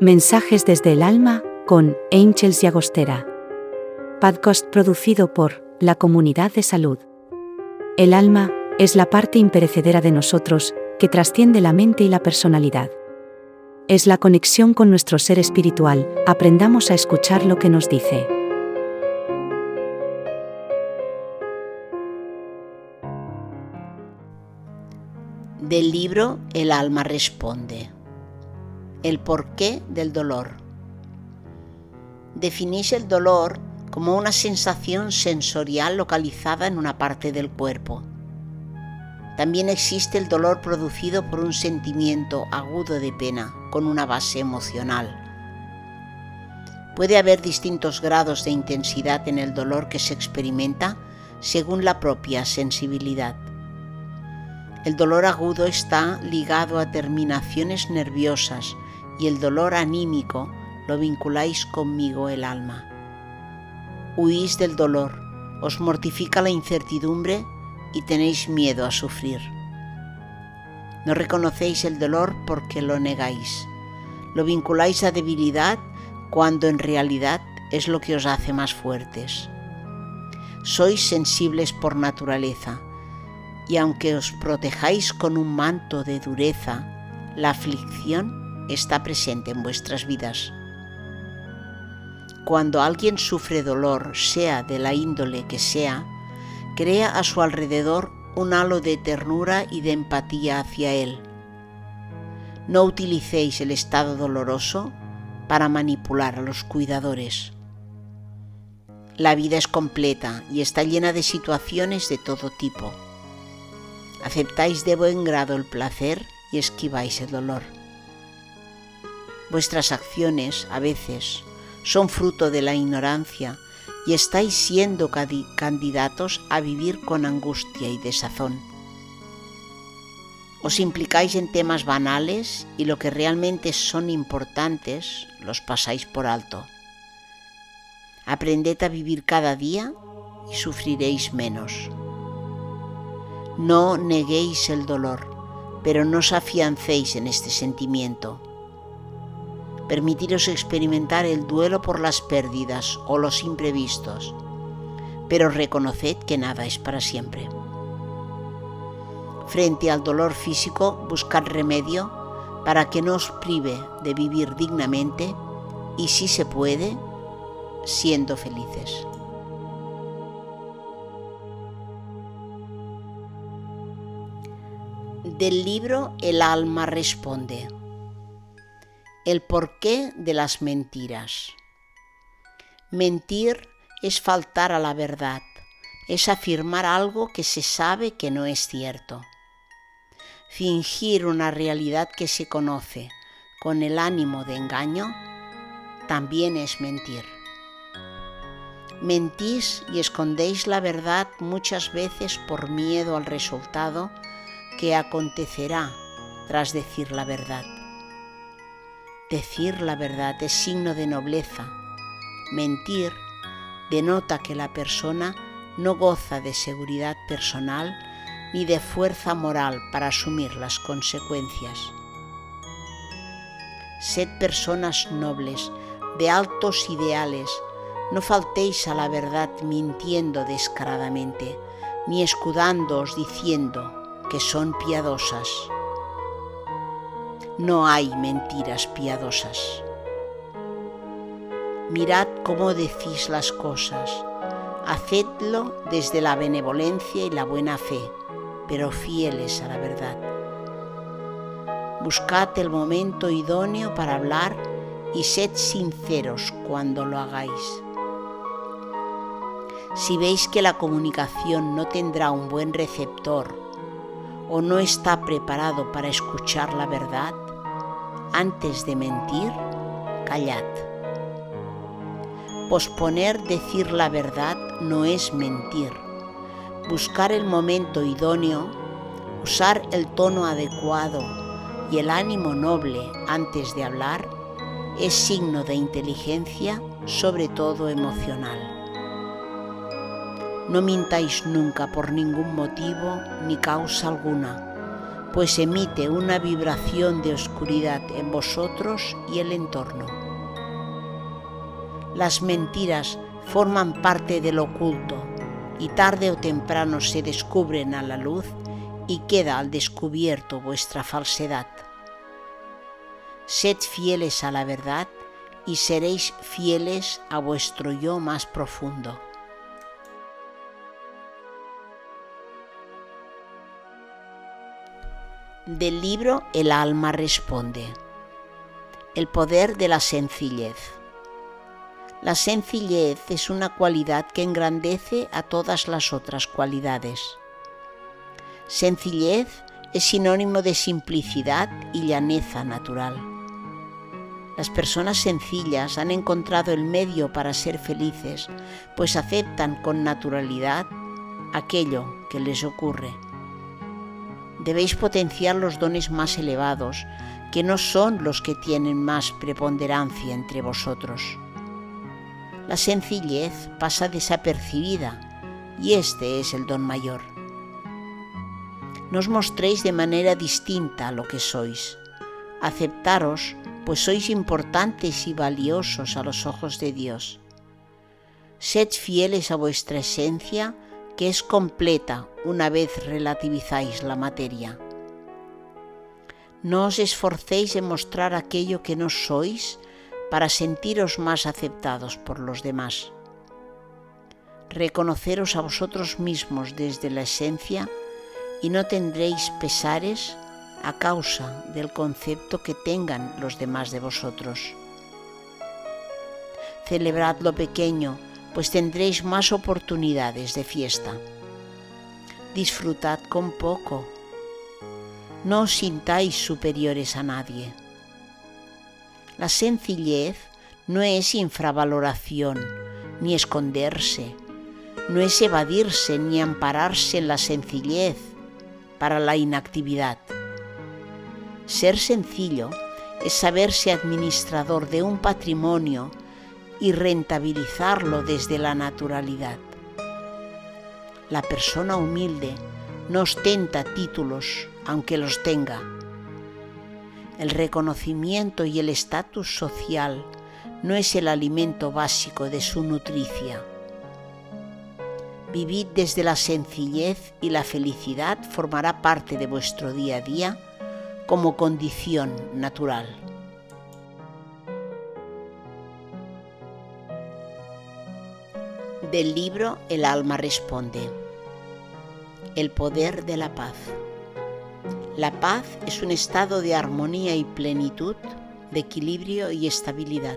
Mensajes desde el alma con Angels y Agostera. Podcast producido por la Comunidad de Salud. El alma es la parte imperecedera de nosotros que trasciende la mente y la personalidad. Es la conexión con nuestro ser espiritual, aprendamos a escuchar lo que nos dice. Del libro El alma responde. El porqué del dolor. Definís el dolor como una sensación sensorial localizada en una parte del cuerpo. También existe el dolor producido por un sentimiento agudo de pena con una base emocional. Puede haber distintos grados de intensidad en el dolor que se experimenta según la propia sensibilidad. El dolor agudo está ligado a terminaciones nerviosas y el dolor anímico lo vinculáis conmigo el alma. Huís del dolor, os mortifica la incertidumbre y tenéis miedo a sufrir. No reconocéis el dolor porque lo negáis. Lo vinculáis a debilidad cuando en realidad es lo que os hace más fuertes. Sois sensibles por naturaleza y aunque os protejáis con un manto de dureza, la aflicción está presente en vuestras vidas. Cuando alguien sufre dolor, sea de la índole que sea, crea a su alrededor un halo de ternura y de empatía hacia él. No utilicéis el estado doloroso para manipular a los cuidadores. La vida es completa y está llena de situaciones de todo tipo aceptáis de buen grado el placer y esquiváis el dolor. Vuestras acciones, a veces, son fruto de la ignorancia y estáis siendo candidatos a vivir con angustia y desazón. Os implicáis en temas banales y lo que realmente son importantes los pasáis por alto. Aprended a vivir cada día y sufriréis menos. No neguéis el dolor, pero no os afiancéis en este sentimiento. Permitiros experimentar el duelo por las pérdidas o los imprevistos, pero reconoced que nada es para siempre. Frente al dolor físico, buscad remedio para que no os prive de vivir dignamente y, si se puede, siendo felices. del libro El alma responde. El porqué de las mentiras. Mentir es faltar a la verdad, es afirmar algo que se sabe que no es cierto. Fingir una realidad que se conoce con el ánimo de engaño también es mentir. Mentís y escondéis la verdad muchas veces por miedo al resultado que acontecerá tras decir la verdad. Decir la verdad es signo de nobleza. Mentir denota que la persona no goza de seguridad personal ni de fuerza moral para asumir las consecuencias. Sed personas nobles, de altos ideales, no faltéis a la verdad mintiendo descaradamente, ni escudándoos diciendo que son piadosas. No hay mentiras piadosas. Mirad cómo decís las cosas. Hacedlo desde la benevolencia y la buena fe, pero fieles a la verdad. Buscad el momento idóneo para hablar y sed sinceros cuando lo hagáis. Si veis que la comunicación no tendrá un buen receptor o no está preparado para escuchar la verdad, antes de mentir, callad. Posponer decir la verdad no es mentir. Buscar el momento idóneo, usar el tono adecuado y el ánimo noble antes de hablar es signo de inteligencia, sobre todo emocional. No mintáis nunca por ningún motivo ni causa alguna, pues emite una vibración de oscuridad en vosotros y el entorno. Las mentiras forman parte del oculto y tarde o temprano se descubren a la luz y queda al descubierto vuestra falsedad. Sed fieles a la verdad y seréis fieles a vuestro yo más profundo. Del libro El alma responde. El poder de la sencillez. La sencillez es una cualidad que engrandece a todas las otras cualidades. Sencillez es sinónimo de simplicidad y llaneza natural. Las personas sencillas han encontrado el medio para ser felices, pues aceptan con naturalidad aquello que les ocurre. Debéis potenciar los dones más elevados, que no son los que tienen más preponderancia entre vosotros. La sencillez pasa desapercibida y este es el don mayor. No os mostréis de manera distinta a lo que sois. Aceptaros pues sois importantes y valiosos a los ojos de Dios. Sed fieles a vuestra esencia, que es completa una vez relativizáis la materia. No os esforcéis en mostrar aquello que no sois para sentiros más aceptados por los demás. Reconoceros a vosotros mismos desde la esencia y no tendréis pesares a causa del concepto que tengan los demás de vosotros. Celebrad lo pequeño, pues tendréis más oportunidades de fiesta. Disfrutad con poco. No os sintáis superiores a nadie. La sencillez no es infravaloración, ni esconderse, no es evadirse ni ampararse en la sencillez para la inactividad. Ser sencillo es saberse administrador de un patrimonio y rentabilizarlo desde la naturalidad. La persona humilde no ostenta títulos, aunque los tenga. El reconocimiento y el estatus social no es el alimento básico de su nutricia. Vivid desde la sencillez y la felicidad formará parte de vuestro día a día como condición natural. Del libro El alma responde. El poder de la paz. La paz es un estado de armonía y plenitud, de equilibrio y estabilidad.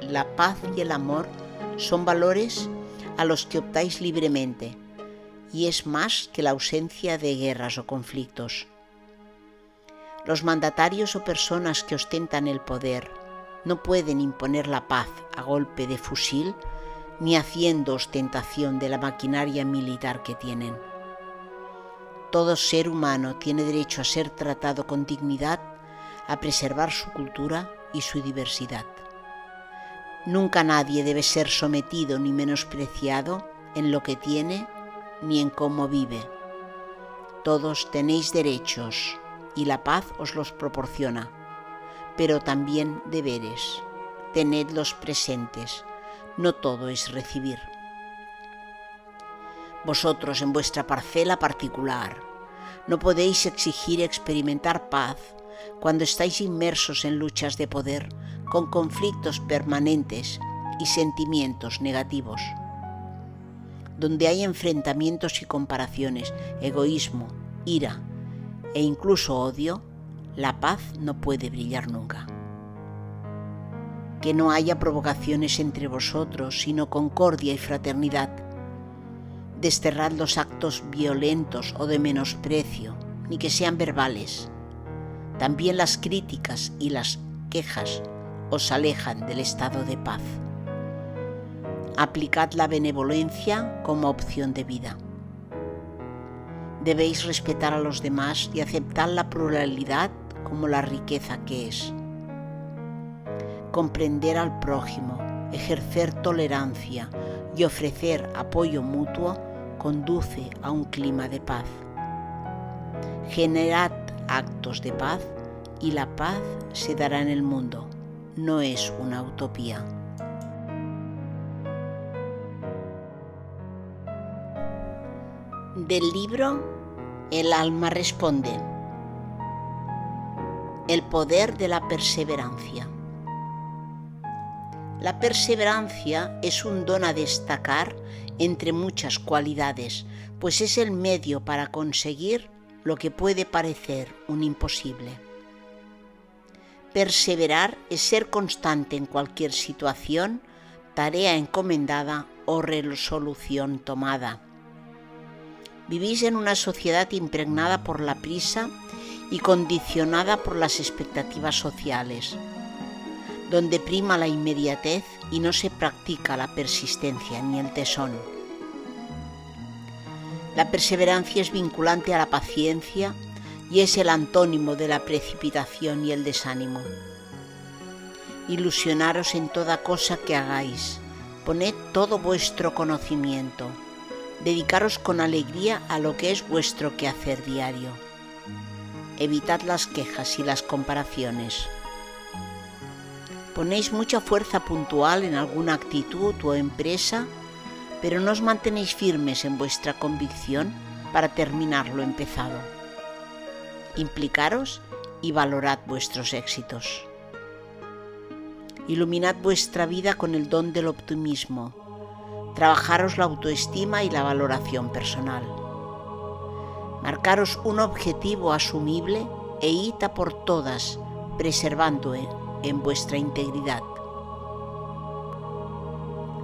La paz y el amor son valores a los que optáis libremente y es más que la ausencia de guerras o conflictos. Los mandatarios o personas que ostentan el poder no pueden imponer la paz a golpe de fusil ni haciendo ostentación de la maquinaria militar que tienen. Todo ser humano tiene derecho a ser tratado con dignidad, a preservar su cultura y su diversidad. Nunca nadie debe ser sometido ni menospreciado en lo que tiene ni en cómo vive. Todos tenéis derechos y la paz os los proporciona, pero también deberes. Tenedlos presentes, no todo es recibir. Vosotros en vuestra parcela particular no podéis exigir experimentar paz cuando estáis inmersos en luchas de poder con conflictos permanentes y sentimientos negativos. Donde hay enfrentamientos y comparaciones, egoísmo, ira, e incluso odio, la paz no puede brillar nunca. Que no haya provocaciones entre vosotros, sino concordia y fraternidad. Desterrad los actos violentos o de menosprecio, ni que sean verbales. También las críticas y las quejas os alejan del estado de paz. Aplicad la benevolencia como opción de vida. Debéis respetar a los demás y aceptar la pluralidad como la riqueza que es. Comprender al prójimo, ejercer tolerancia y ofrecer apoyo mutuo conduce a un clima de paz. Generad actos de paz y la paz se dará en el mundo. No es una utopía. Del libro El alma responde. El poder de la perseverancia. La perseverancia es un don a destacar entre muchas cualidades, pues es el medio para conseguir lo que puede parecer un imposible. Perseverar es ser constante en cualquier situación, tarea encomendada o resolución tomada. Vivís en una sociedad impregnada por la prisa y condicionada por las expectativas sociales donde prima la inmediatez y no se practica la persistencia ni el tesón. La perseverancia es vinculante a la paciencia y es el antónimo de la precipitación y el desánimo. Ilusionaros en toda cosa que hagáis, poned todo vuestro conocimiento, dedicaros con alegría a lo que es vuestro quehacer diario. Evitad las quejas y las comparaciones Ponéis mucha fuerza puntual en alguna actitud o empresa, pero no os mantenéis firmes en vuestra convicción para terminar lo empezado. Implicaros y valorad vuestros éxitos. Iluminad vuestra vida con el don del optimismo. Trabajaros la autoestima y la valoración personal. Marcaros un objetivo asumible e id por todas, preservando en vuestra integridad.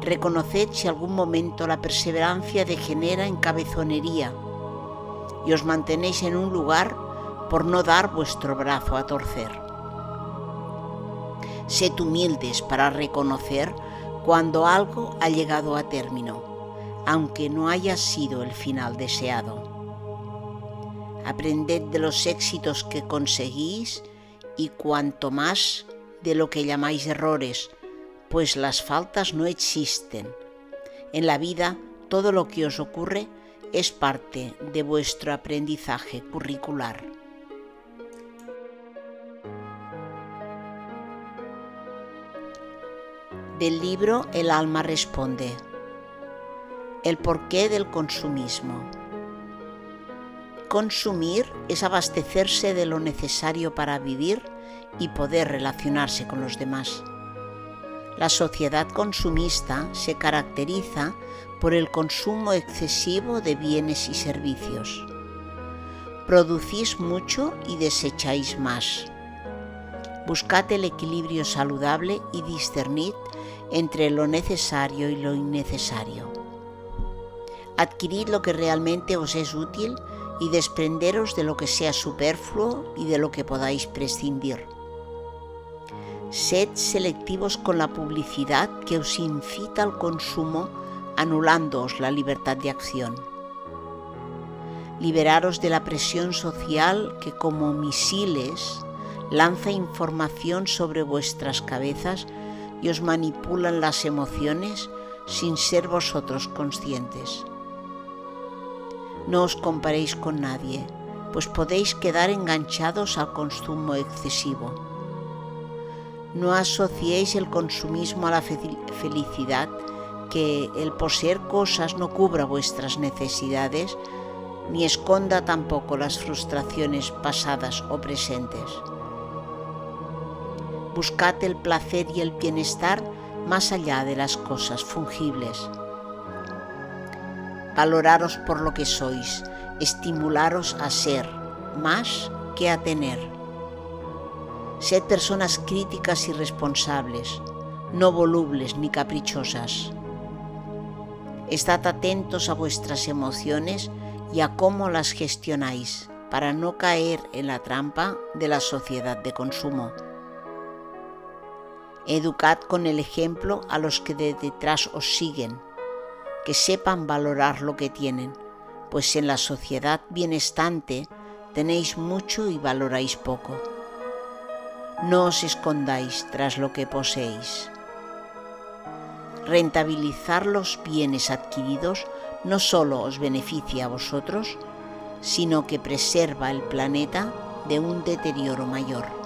Reconoced si algún momento la perseverancia degenera en cabezonería y os mantenéis en un lugar por no dar vuestro brazo a torcer. Sed humildes para reconocer cuando algo ha llegado a término, aunque no haya sido el final deseado. Aprended de los éxitos que conseguís y cuanto más de lo que llamáis errores, pues las faltas no existen. En la vida todo lo que os ocurre es parte de vuestro aprendizaje curricular. Del libro El alma responde. El porqué del consumismo. Consumir es abastecerse de lo necesario para vivir y poder relacionarse con los demás. La sociedad consumista se caracteriza por el consumo excesivo de bienes y servicios. Producís mucho y desecháis más. Buscad el equilibrio saludable y discernid entre lo necesario y lo innecesario. Adquirid lo que realmente os es útil y desprenderos de lo que sea superfluo y de lo que podáis prescindir. Sed selectivos con la publicidad que os incita al consumo, anulándoos la libertad de acción. Liberaros de la presión social que como misiles lanza información sobre vuestras cabezas y os manipulan las emociones sin ser vosotros conscientes. No os comparéis con nadie, pues podéis quedar enganchados al consumo excesivo no asociéis el consumismo a la felicidad, que el poseer cosas no cubra vuestras necesidades, ni esconda tampoco las frustraciones pasadas o presentes. Buscad el placer y el bienestar más allá de las cosas fungibles. Valoraros por lo que sois, estimularos a ser más que a tener Sed personas críticas y responsables, no volubles ni caprichosas. Estad atentos a vuestras emociones y a cómo las gestionáis para no caer en la trampa de la sociedad de consumo. Educad con el ejemplo a los que de detrás os siguen, que sepan valorar lo que tienen, pues en la sociedad bienestante tenéis mucho y valoráis poco. No os escondáis tras lo que poseéis. Rentabilizar los bienes adquiridos no solo os beneficia a vosotros, sino que preserva el planeta de un deterioro mayor.